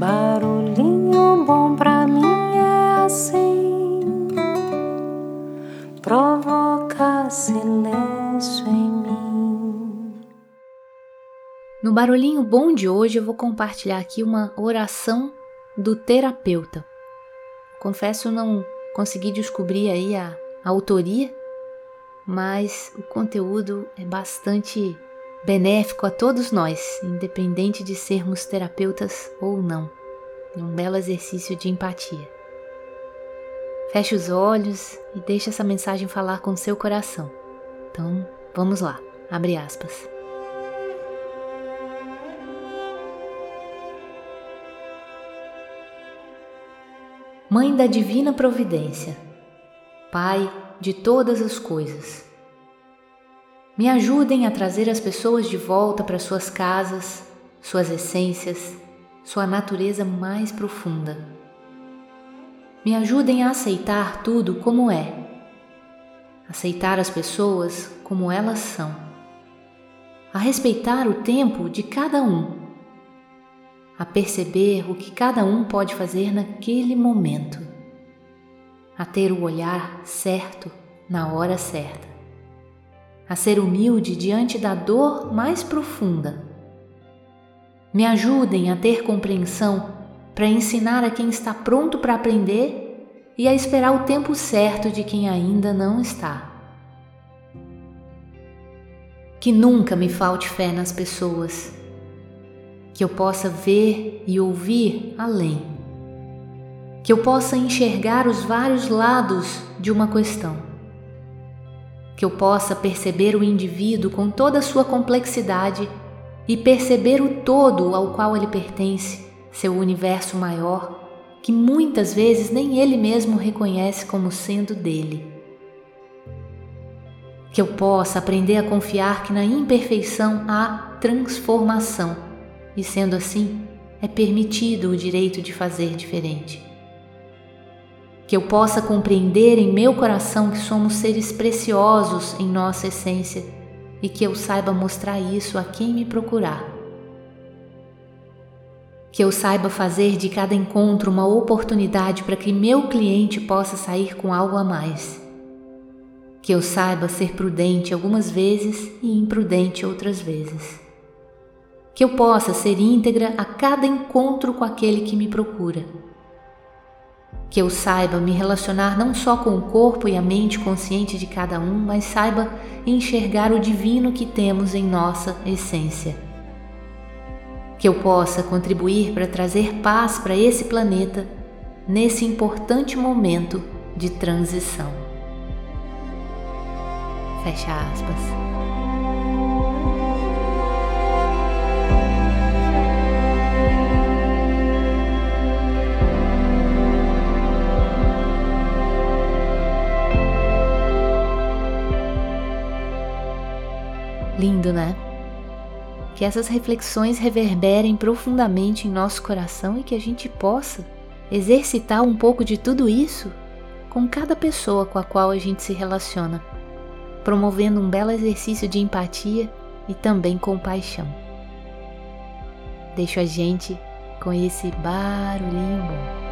Barulhinho bom pra mim é assim, provoca silêncio em mim. No barulhinho bom de hoje eu vou compartilhar aqui uma oração do terapeuta. Confesso não consegui descobrir aí a, a autoria, mas o conteúdo é bastante benéfico a todos nós, independente de sermos terapeutas ou não. É um belo exercício de empatia. Feche os olhos e deixe essa mensagem falar com seu coração. Então, vamos lá. Abre aspas. Mãe da divina providência, Pai de todas as coisas, me ajudem a trazer as pessoas de volta para suas casas, suas essências, sua natureza mais profunda. Me ajudem a aceitar tudo como é, aceitar as pessoas como elas são, a respeitar o tempo de cada um. A perceber o que cada um pode fazer naquele momento, a ter o olhar certo na hora certa, a ser humilde diante da dor mais profunda. Me ajudem a ter compreensão para ensinar a quem está pronto para aprender e a esperar o tempo certo de quem ainda não está. Que nunca me falte fé nas pessoas que eu possa ver e ouvir além, que eu possa enxergar os vários lados de uma questão, que eu possa perceber o indivíduo com toda a sua complexidade e perceber o todo ao qual ele pertence, seu universo maior, que muitas vezes nem ele mesmo reconhece como sendo dele. Que eu possa aprender a confiar que na imperfeição há transformação e sendo assim, é permitido o direito de fazer diferente. Que eu possa compreender em meu coração que somos seres preciosos em nossa essência e que eu saiba mostrar isso a quem me procurar. Que eu saiba fazer de cada encontro uma oportunidade para que meu cliente possa sair com algo a mais. Que eu saiba ser prudente algumas vezes e imprudente outras vezes que eu possa ser íntegra a cada encontro com aquele que me procura. Que eu saiba me relacionar não só com o corpo e a mente consciente de cada um, mas saiba enxergar o divino que temos em nossa essência. Que eu possa contribuir para trazer paz para esse planeta nesse importante momento de transição. Fecha aspas. Lindo, né? Que essas reflexões reverberem profundamente em nosso coração e que a gente possa exercitar um pouco de tudo isso com cada pessoa com a qual a gente se relaciona, promovendo um belo exercício de empatia e também compaixão. Deixo a gente com esse barulhinho bom.